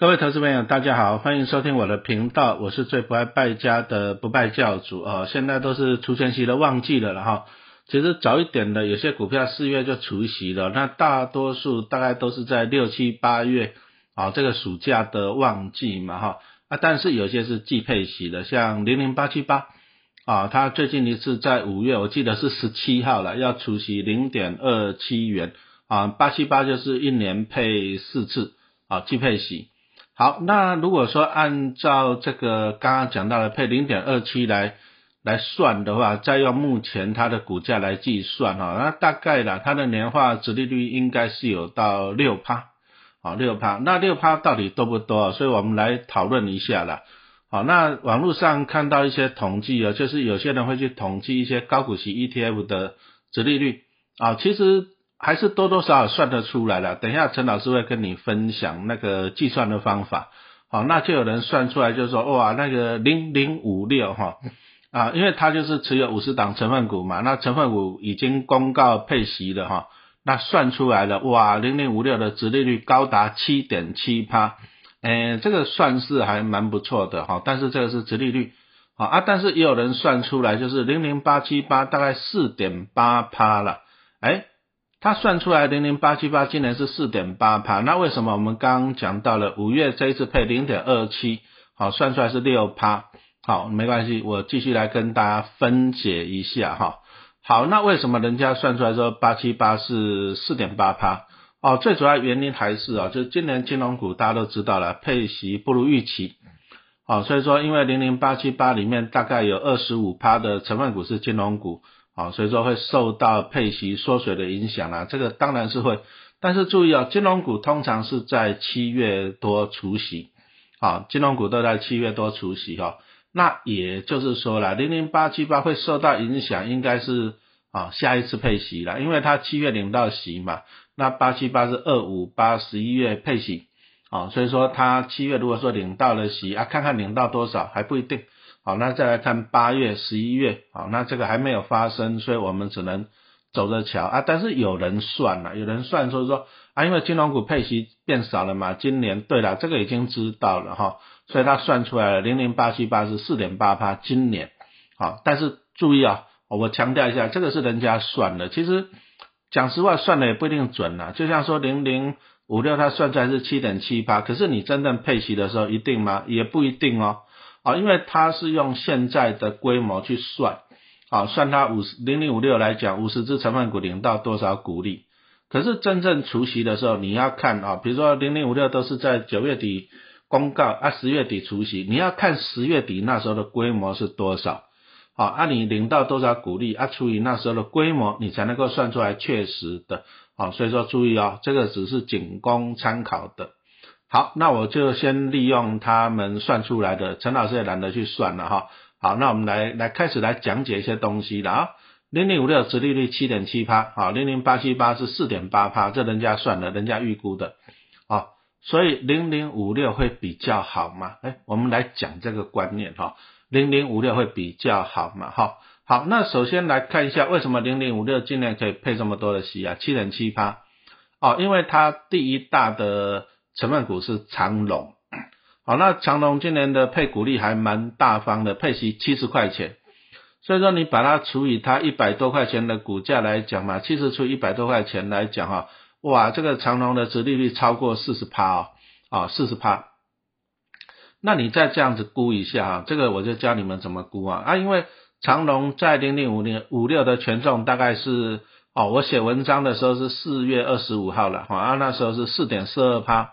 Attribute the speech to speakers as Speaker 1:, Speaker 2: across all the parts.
Speaker 1: 各位投资朋友，大家好，欢迎收听我的频道，我是最不爱败家的不败教主啊。现在都是除权息的旺季了了哈。其实早一点的有些股票四月就除息了，那大多数大概都是在六七八月啊，这个暑假的旺季嘛哈。啊，但是有些是季配息的，像零零八七八啊，它最近一次在五月，我记得是十七号了，要除息零点二七元啊。八七八就是一年配四次啊，季配息。好，那如果说按照这个刚刚讲到的配零点二七来来算的话，再用目前它的股价来计算哈，那大概啦，它的年化值利率应该是有到六趴，好六趴，那六趴到底多不多？所以我们来讨论一下啦。好，那网络上看到一些统计啊，就是有些人会去统计一些高股息 ETF 的值利率啊，其实。还是多多少少算得出来了。等一下陈老师会跟你分享那个计算的方法。好，那就有人算出来，就是说哇，那个零零五六哈啊，因为它就是持有五十档成分股嘛，那成分股已经公告配息了哈，那算出来了哇，零零五六的殖利率高达七点七趴，诶，这个算是还蛮不错的哈。但是这个是殖利率啊啊，但是也有人算出来，就是零零八七八大概四点八趴了，哎。他算出来零零八七八今年是四点八趴，那为什么我们刚刚讲到了五月这一次配零点二七，好算出来是六趴，好没关系，我继续来跟大家分解一下哈。好，那为什么人家算出来说八七八是四点八趴？哦，最主要原因还是啊，就是今年金融股大家都知道了，配息不如预期，好，所以说因为零零八七八里面大概有二十五趴的成分股是金融股。啊，所以说会受到配息缩水的影响啦，这个当然是会，但是注意啊，金融股通常是在七月多除息，啊，金融股都在七月多除息哈，那也就是说了，零零八七八会受到影响，应该是啊下一次配息了，因为它七月领到息嘛，那八七八是二五八十一月配息，啊，所以说它七月如果说领到了息啊，看看领到多少还不一定。好，那再来看八月、十一月，好，那这个还没有发生，所以我们只能走着瞧啊。但是有人算了，有人算说说啊，因为金融股配息变少了嘛，今年对了，这个已经知道了哈，所以他算出来了零零八七八是四点八趴，今年好，但是注意啊，我强调一下，这个是人家算的，其实讲实话算的也不一定准啊。就像说零零五六，它算出来是七点七八，可是你真正配息的时候一定吗？也不一定哦。啊，因为它是用现在的规模去算，啊，算它五十零零五六来讲，五十只成分股领到多少股利，可是真正除息的时候，你要看啊，比如说零零五六都是在九月底公告啊，十月底除息，你要看十月底那时候的规模是多少，啊，按你领到多少股利啊，除以那时候的规模，你才能够算出来确实的，啊，所以说注意啊，这个只是仅供参考的。好，那我就先利用他们算出来的，陈老师也懒得去算了哈。好，那我们来来开始来讲解一些东西了啊。零零五六殖利率七点七趴，好，零零八七八是四点八趴，这人家算的，人家预估的，好，所以零零五六会比较好嘛？哎，我们来讲这个观念哈，零零五六会比较好嘛？哈，好，那首先来看一下为什么零零五六今年可以配这么多的息啊？七点七趴，哦，因为它第一大的。成分股是长隆，好，那长隆今年的配股利还蛮大方的，配息七十块钱，所以说你把它除以它一百多块钱的股价来讲嘛，七十除一百多块钱来讲哈，哇，这个长隆的殖利率超过四十趴哦，啊，四十趴，那你再这样子估一下哈，这个我就教你们怎么估啊，啊，因为长隆在零零五零五六的权重大概是，哦，我写文章的时候是四月二十五号了，啊，那时候是四点四二趴。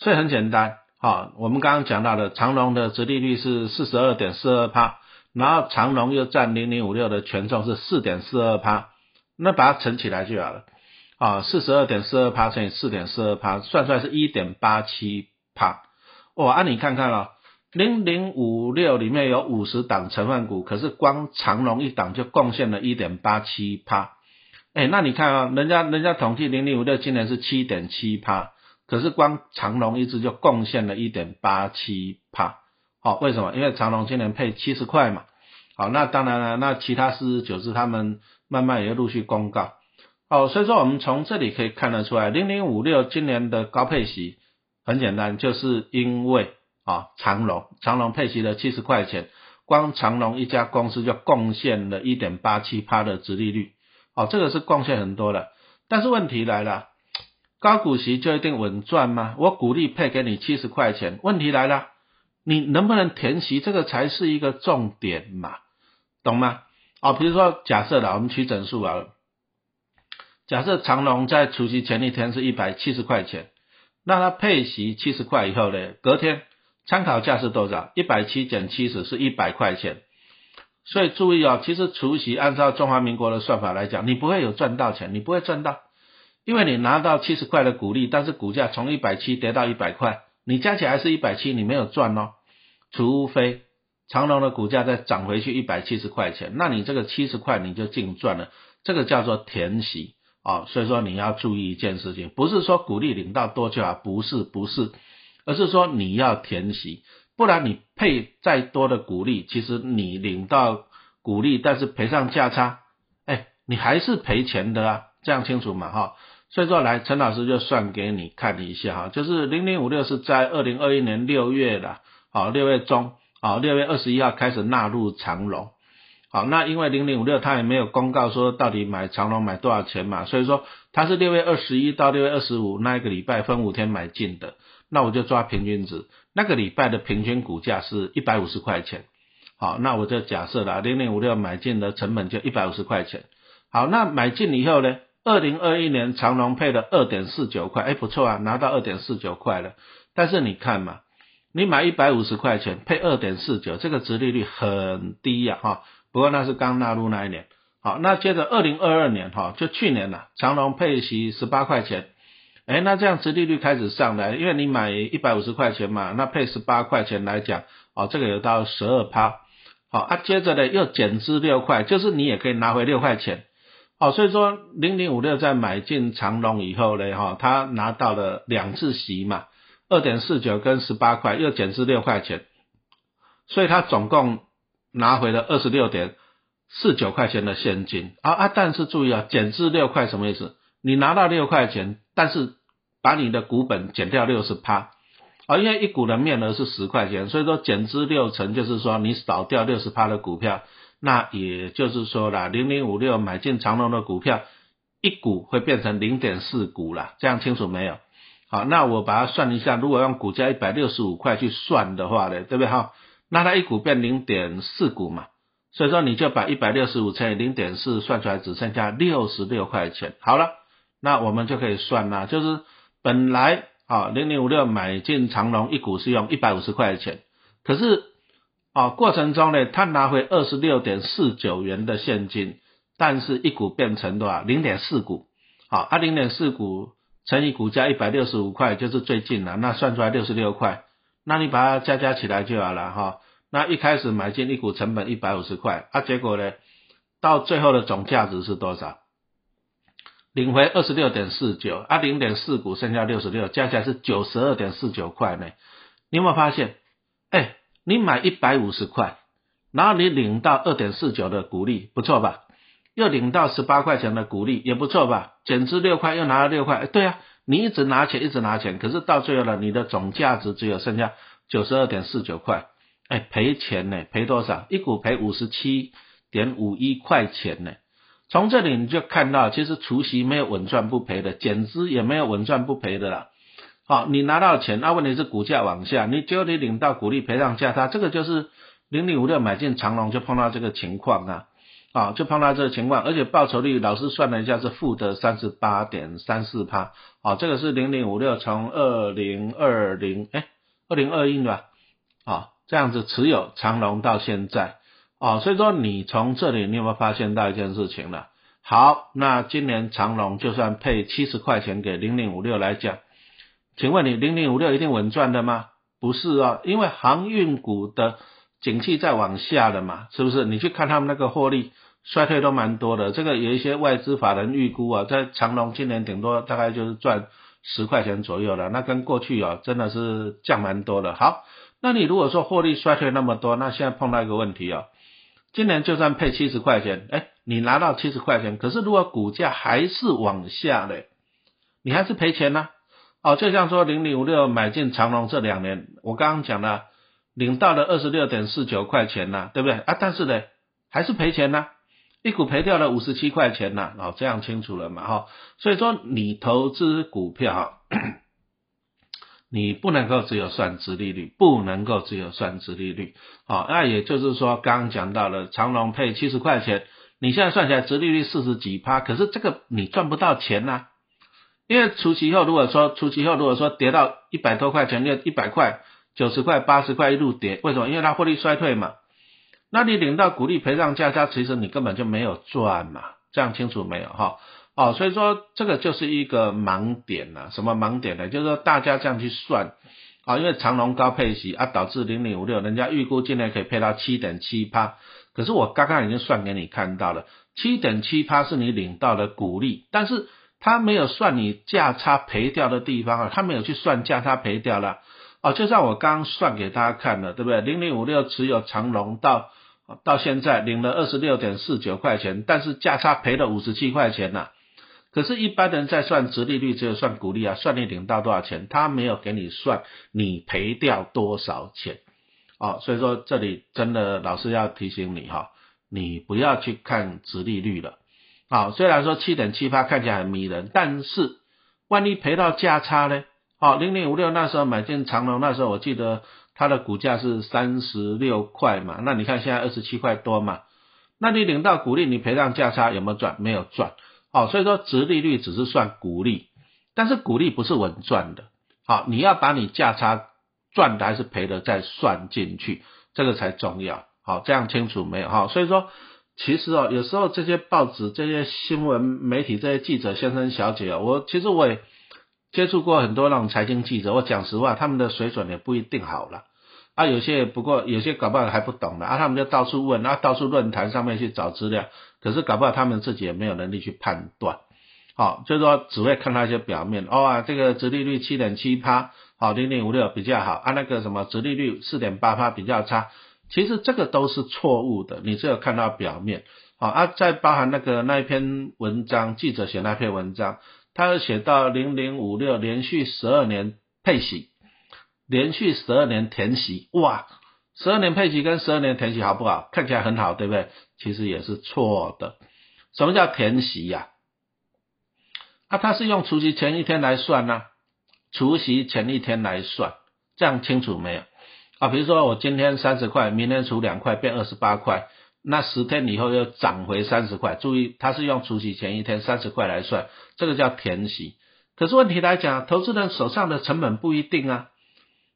Speaker 1: 所以很简单，好，我们刚刚讲到的长隆的殖利率是四十二点四二趴，然后长隆又占零零五六的权重是四点四二趴，那把它乘起来就好了，啊，四十二点四二趴乘以四点四二趴，算出来是一点八七趴，哇，啊你看看啊，零零五六里面有五十档成分股，可是光长隆一档就贡献了一点八七趴，哎，那你看啊，人家人家统计零零五六今年是七点七趴。可是光长隆一支就贡献了一点八七帕，好，为什么？因为长隆今年配七十块嘛，好，那当然了，那其他四十九只他们慢慢也会陆续公告，好，所以说我们从这里可以看得出来，零零五六今年的高配息很简单，就是因为啊长隆长隆配息了七十块钱，光长隆一家公司就贡献了一点八七趴的殖利率，哦，这个是贡献很多的。但是问题来了，高股息就一定稳赚吗？我鼓励配给你七十块钱，问题来了，你能不能填息？这个才是一个重点嘛，懂吗？哦，比如说假设的，我们取整数啊，假设长隆在除夕前一天是一百七十块钱。那它配息七十块以后呢？隔天参考价是多少？一百七减七十是一百块钱。所以注意哦，其实除夕按照中华民国的算法来讲，你不会有赚到钱，你不会赚到，因为你拿到七十块的股利，但是股价从一百七跌到一百块，你加起来是一百七，你没有赚哦。除非长隆的股价再涨回去一百七十块钱，那你这个七十块你就净赚了，这个叫做填息。啊，所以说你要注意一件事情，不是说股利领到多就好，不是不是，而是说你要填息，不然你配再多的股利，其实你领到股利，但是赔上价差，哎，你还是赔钱的啊，这样清楚嘛哈？所以说来，陈老师就算给你看一下哈，就是零零五六是在二零二一年六月的，好六月中，好六月二十一号开始纳入长隆。好，那因为零零五六它也没有公告说到底买长隆买多少钱嘛，所以说它是六月二十一到六月二十五那一个礼拜分五天买进的，那我就抓平均值，那个礼拜的平均股价是一百五十块钱。好，那我就假设了零零五六买进的成本就一百五十块钱。好，那买进以后呢，二零二一年长隆配了二点四九块，哎不错啊，拿到二点四九块了。但是你看嘛，你买一百五十块钱配二点四九，这个值利率很低呀哈。不过那是刚纳入那一年，好，那接着二零二二年哈，就去年了，长隆配息十八块钱，哎，那这样殖利率开始上来，因为你买一百五十块钱嘛，那配十八块钱来讲，哦，这个有到十二趴，好啊，接着呢又减资六块，就是你也可以拿回六块钱，哦，所以说零零五六在买进长隆以后呢，哈，他拿到了两次息嘛，二点四九跟十八块，又减资六块钱，所以他总共。拿回了二十六点四九块钱的现金啊啊！但是注意啊，减至六块什么意思？你拿到六块钱，但是把你的股本减掉六十趴啊，因为一股的面额是十块钱，所以说减至六成，就是说你少掉六十趴的股票，那也就是说啦，零零五六买进长隆的股票，一股会变成零点四股了，这样清楚没有？好，那我把它算一下，如果用股价一百六十五块去算的话呢，对不对哈？那它一股变零点四股嘛，所以说你就把一百六十五乘以零点四算出来，只剩下六十六块钱。好了，那我们就可以算啦，就是本来啊零零五六买进长隆一股是用一百五十块钱，可是啊过程中呢，他拿回二十六点四九元的现金，但是一股变成多少？零点四股。好，啊零点四股乘以股价一百六十五块，就是最近了，那算出来六十六块。那你把它加加起来就好了哈。那一开始买进一股成本一百五十块，啊，结果呢，到最后的总价值是多少？领回二十六点四九，啊，零点四股剩下六十六，加起来是九十二点四九块呢。你有没有发现？哎，你买一百五十块，然后你领到二点四九的股利，不错吧？又领到十八块钱的股利，也不错吧？减资六块，又拿了六块，对呀。你一直拿钱，一直拿钱，可是到最后呢，你的总价值只有剩下九十二点四九块，哎，赔钱呢，赔多少？一股赔五十七点五一块钱呢。从这里你就看到，其实除息没有稳赚不赔的，减资也没有稳赚不赔的啦。好，你拿到钱，那问题是股价往下，你只有你领到股利赔偿价差，这个就是零零五六买进长隆就碰到这个情况啊。啊，就碰到这个情况，而且报酬率老师算了一下是负的三十八点三四帕，啊，这个是零零五六从二零二零哎二零二一吧，啊，这样子持有长隆到现在，啊，所以说你从这里你有没有发现到一件事情了？好，那今年长隆就算配七十块钱给零零五六来讲，请问你零零五六一定稳赚的吗？不是啊，因为航运股的。景气在往下的嘛，是不是？你去看他们那个获利衰退都蛮多的。这个有一些外资法人预估啊，在长隆今年顶多大概就是赚十块钱左右了，那跟过去啊真的是降蛮多的。好，那你如果说获利衰退那么多，那现在碰到一个问题啊，今年就算配七十块钱，哎，你拿到七十块钱，可是如果股价还是往下嘞，你还是赔钱呐。哦，就像说零零五六买进长隆这两年，我刚刚讲了，领到了二十六点四九块钱呐，对不对啊？但是呢，还是赔钱呐，一股赔掉了五十七块钱呐，哦，这样清楚了嘛哈？所以说你投资股票，你不能够只有算殖利率，不能够只有算殖利率，好，那也就是说刚刚讲到了长隆配七十块钱，你现在算起来殖利率四十几趴，可是这个你赚不到钱呐。因为除息后，如果说除息后，如果说跌到一百多块钱，就一百块、九十块、八十块一路跌，为什么？因为它获利衰退嘛。那你领到股利赔偿价差，其实你根本就没有赚嘛。这样清楚没有？哈，哦，所以说这个就是一个盲点呐。什么盲点呢？就是说大家这样去算啊，因为长隆高配息啊，导致零零五六，人家预估今年可以配到七点七趴。可是我刚刚已经算给你看到了，七点七趴是你领到的股利，但是。他没有算你价差赔掉的地方啊，他没有去算价差赔掉了哦，就像我刚算给大家看的，对不对？零零五六持有长隆到到现在领了二十六点四九块钱，但是价差赔了五十七块钱呐。可是，一般人在算值利率只有算股利啊，算你领到多少钱，他没有给你算你赔掉多少钱哦。所以说，这里真的老师要提醒你哈，你不要去看值利率了。好，虽然说七点七八看起来很迷人，但是万一赔到价差呢？好，零零五六那时候买进长隆，那时候我记得它的股价是三十六块嘛，那你看现在二十七块多嘛，那你领到股利，你赔上价差有没有赚？没有赚。好，所以说值利率只是算股利，但是股利不是稳赚的。好，你要把你价差赚的还是赔的再算进去，这个才重要。好，这样清楚没有？好，所以说。其实哦，有时候这些报纸、这些新闻媒体、这些记者先生、小姐啊，我其实我也接触过很多那种财经记者。我讲实话，他们的水准也不一定好了啊。有些不过有些搞不好还不懂的啊，他们就到处问啊，到处论坛上面去找资料。可是搞不好他们自己也没有能力去判断。好，就是说只会看那些表面。哦啊，这个殖利率七点七趴，好零点五六比较好啊，那个什么殖利率四点八趴比较差。其实这个都是错误的，你只有看到表面，好啊，再包含那个那一篇文章，记者写那篇文章，他写到零零五六连续十二年配息，连续十二年填息，哇，十二年配息跟十二年填息好不好？看起来很好，对不对？其实也是错的。什么叫填息呀？啊，他是用除夕前一天来算呢，除夕前一天来算，这样清楚没有？啊，比如说我今天三十块，明天除两块变二十八块，那十天以后又涨回三十块。注意，它是用除息前一天三十块来算，这个叫填息。可是问题来讲，投资人手上的成本不一定啊。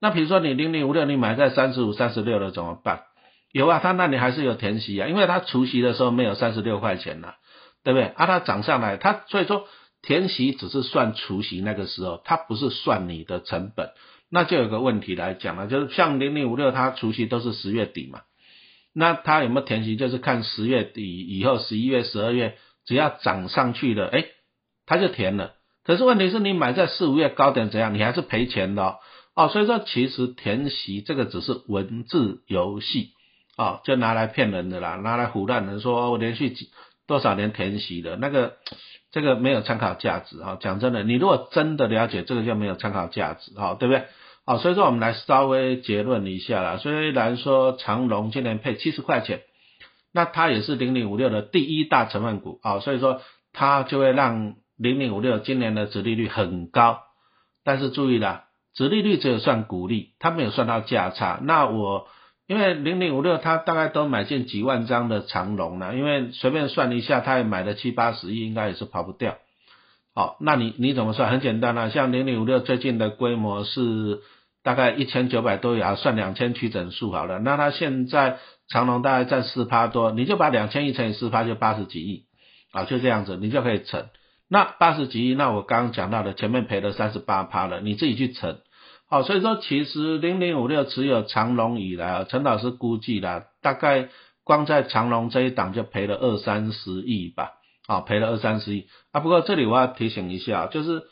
Speaker 1: 那比如说你零零五六，你买在三十五、三十六了怎么办？有啊，它那里还是有填息啊，因为它除息的时候没有三十六块钱呐，对不对？啊，它涨上来，它所以说填息只是算除息那个时候，它不是算你的成本。那就有个问题来讲了，就是像零零五六，它除夕都是十月底嘛，那它有没有填息，就是看十月底以后，十一月、十二月只要涨上去了，哎，它就填了。可是问题是你买在四五月高点怎样，你还是赔钱的哦。所以说其实填息这个只是文字游戏哦，就拿来骗人的啦，拿来唬烂人，说我连续几多少年填息的那个。这个没有参考价值啊！讲真的，你如果真的了解这个就没有参考价值啊，对不对？好，所以说我们来稍微结论一下啦。虽然说长隆今年配七十块钱，那它也是零零五六的第一大成分股啊，所以说它就会让零零五六今年的殖利率很高。但是注意啦，殖利率只有算股利，它没有算到价差。那我。因为零零五六，他大概都买进几万张的长龙了，因为随便算一下，他也买了七八十亿，应该也是跑不掉。好，那你你怎么算？很简单啊，像零零五六最近的规模是大概一千九百多亿，算两千曲整数好了。那它现在长龙大概占四趴多，你就把两千亿乘以四趴，就八十几亿啊，就这样子，你就可以乘。那八十几亿，那我刚刚讲到的前面赔了三十八趴了，你自己去乘。好，所以说其实零零五六持有长隆以来啊，陈老师估计啦，大概光在长隆这一档就赔了二三十亿吧，啊，赔了二三十亿啊。不过这里我要提醒一下，就是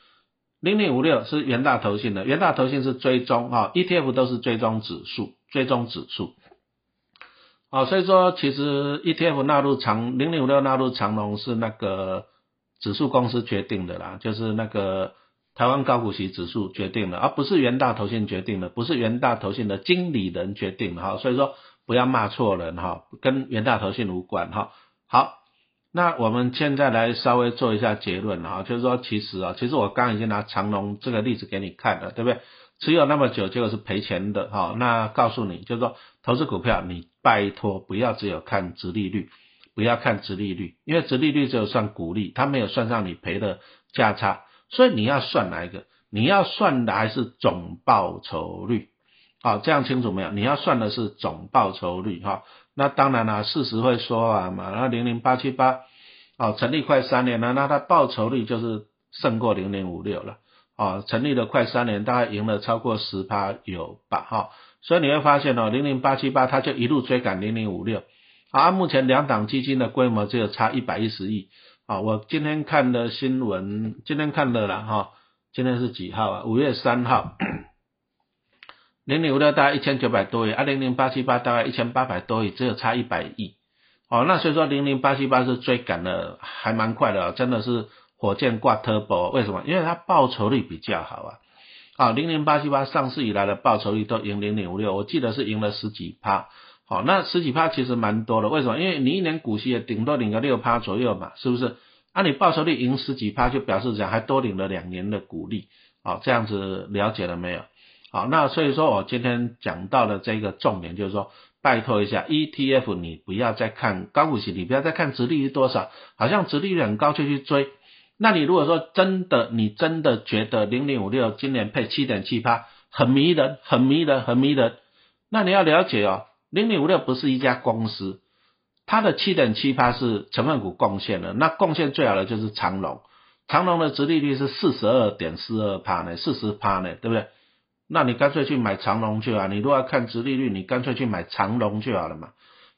Speaker 1: 零零五六是元大投信的，元大投信是追踪啊，ETF 都是追踪指数，追踪指数。啊，所以说其实 ETF 纳入长零零五六纳入长隆是那个指数公司决定的啦，就是那个。台湾高股息指数决定了，而不是元大投信决定的，不是元大投信的经理人决定的哈。所以说不要骂错人哈，跟元大投信无关哈。好，那我们现在来稍微做一下结论哈，就是说其实啊，其实我刚已经拿长隆这个例子给你看了，对不对？持有那么久，结果是赔钱的哈。那告诉你，就是说投资股票，你拜托不要只有看值利率，不要看值利率，因为值利率只有算股利，它没有算上你赔的价差，所以你要算哪一个？你要算的还是总报酬率？好，这样清楚没有？你要算的是总报酬率哈。那当然了，事实会说啊嘛，那零零八七八，哦，成立快三年了，那它报酬率就是胜过零零五六了。哦，成立了快三年，大概赢了超过十趴有吧，哈，所以你会发现哦，零零八七八它就一路追赶零零五六，啊，目前两档基金的规模只有差一百一十亿，啊，我今天看的新闻，今天看的了哈，今天是几号啊？五月三号，零零五六大概一千九百多亿，啊，零零八七八大概一千八百多亿，只有差一百亿，哦，那所以说零零八七八是追赶的还蛮快的，真的是。火箭挂 turbo，为什么？因为它报酬率比较好啊。啊，零零八七八上市以来的报酬率都赢零零五六，我记得是赢了十几趴。好，那十几趴其实蛮多的，为什么？因为你一年股息也顶多领个六趴左右嘛，是不是？啊，你报酬率赢十几趴，就表示讲还多领了两年的股利。好，这样子了解了没有？好，那所以说我今天讲到的这个重点就是说，拜托一下 ETF，你不要再看高股息，你不要再看殖利率多少，好像殖利率很高就去追。那你如果说真的，你真的觉得零零五六今年配七点七趴很迷人，很迷人，很迷人，那你要了解哦，零零五六不是一家公司，它的七点七八是成分股贡献的，那贡献最好的就是长隆，长隆的殖利率是四十二点四二趴呢，四十趴呢，对不对？那你干脆去买长隆去啊，你如果要看殖利率，你干脆去买长隆就好了嘛，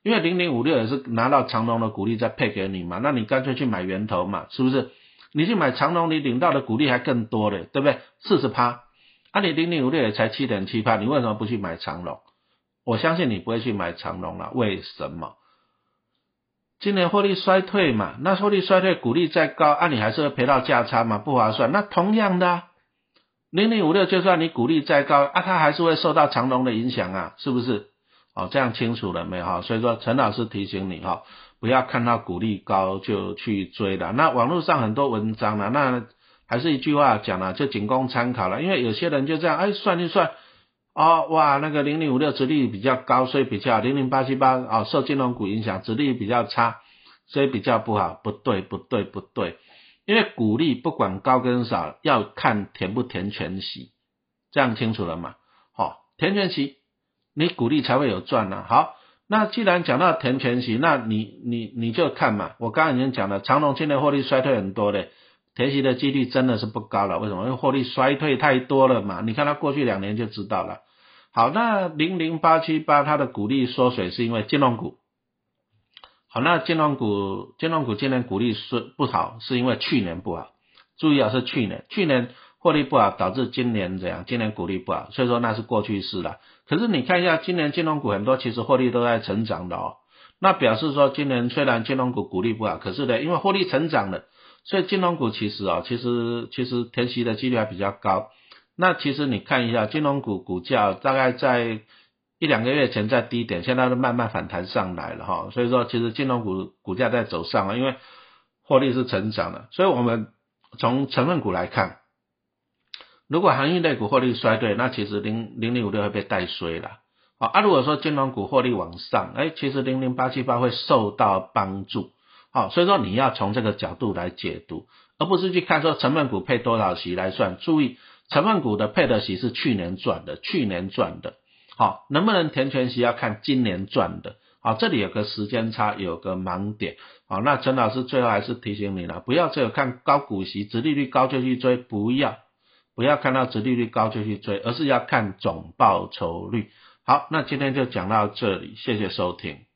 Speaker 1: 因为零零五六也是拿到长隆的股利再配给你嘛，那你干脆去买源头嘛，是不是？你去买长隆，你领到的股利还更多嘞，对不对？四十趴，啊，你零零五六也才七点七趴，你为什么不去买长隆？我相信你不会去买长隆了，为什么？今年获利衰退嘛，那获利衰退，股利再高，啊，你还是会赔到价差嘛，不划算。那同样的，零零五六就算你股利再高，啊，它还是会受到长隆的影响啊，是不是？哦，这样清楚了没有哈？所以说，陈老师提醒你哈。不要看到股利高就去追了。那网络上很多文章了，那还是一句话讲了，就仅供参考了。因为有些人就这样，哎，算一算，哦，哇，那个零零五六殖利率比较高，所以比较零零八七八哦，受金融股影响，殖利率比较差，所以比较不好。不对，不对，不对，因为股利不管高跟少，要看填不填全息，这样清楚了吗？好，填全息，你股利才会有赚呢。好。那既然讲到填全息，那你你你就看嘛，我刚刚已经讲了，长隆今年获利衰退很多的，填息的几率真的是不高了。为什么？因为获利衰退太多了嘛。你看它过去两年就知道了。好，那零零八七八它的股利缩水是因为金融股。好，那金融股金融股今年股利是不好，是因为去年不好。注意啊，是去年，去年。获利不好，导致今年怎样？今年股利不好，所以说那是过去式了。可是你看一下，今年金融股很多其实获利都在成长的哦。那表示说，今年虽然金融股股利不好，可是呢，因为获利成长了，所以金融股其实啊，其实其实填息的几率还比较高。那其实你看一下，金融股股价大概在一两个月前在低点，现在都慢慢反弹上来了哈。所以说，其实金融股股价在走上啊，因为获利是成长的。所以我们从成分股来看。如果行业类股获利衰退，那其实零零零五六会被带衰了。好，啊，如果说金融股获利往上，哎，其实零零八七八会受到帮助。好，所以说你要从这个角度来解读，而不是去看说成分股配多少息来算。注意，成分股的配的息是去年赚的，去年赚的。好，能不能填全息要看今年赚的。好，这里有个时间差，有个盲点。好，那陈老师最后还是提醒你了，不要只有看高股息、殖利率高就去追，不要。不要看到殖利率高就去追，而是要看总报酬率。好，那今天就讲到这里，谢谢收听。